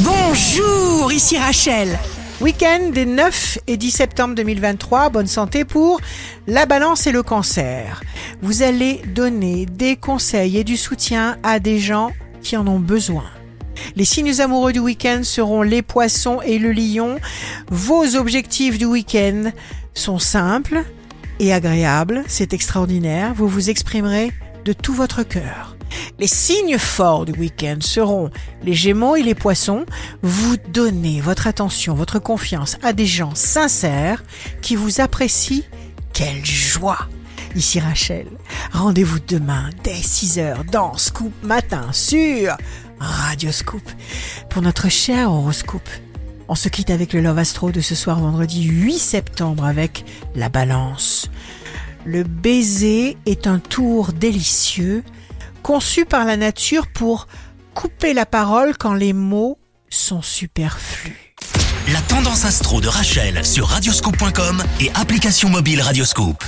Bonjour, ici Rachel. Week-end des 9 et 10 septembre 2023, bonne santé pour la balance et le cancer. Vous allez donner des conseils et du soutien à des gens qui en ont besoin. Les signes amoureux du week-end seront les poissons et le lion. Vos objectifs du week-end sont simples et agréables, c'est extraordinaire, vous vous exprimerez de tout votre cœur. Les signes forts du week-end seront les gémeaux et les poissons. Vous donnez votre attention, votre confiance à des gens sincères qui vous apprécient. Quelle joie Ici Rachel. Rendez-vous demain dès 6h dans Scoop Matin sur Radio Scoop pour notre cher horoscope. On se quitte avec le Love Astro de ce soir vendredi 8 septembre avec la balance. Le baiser est un tour délicieux conçu par la nature pour couper la parole quand les mots sont superflus. La tendance astro de Rachel sur radioscope.com et application mobile Radioscope.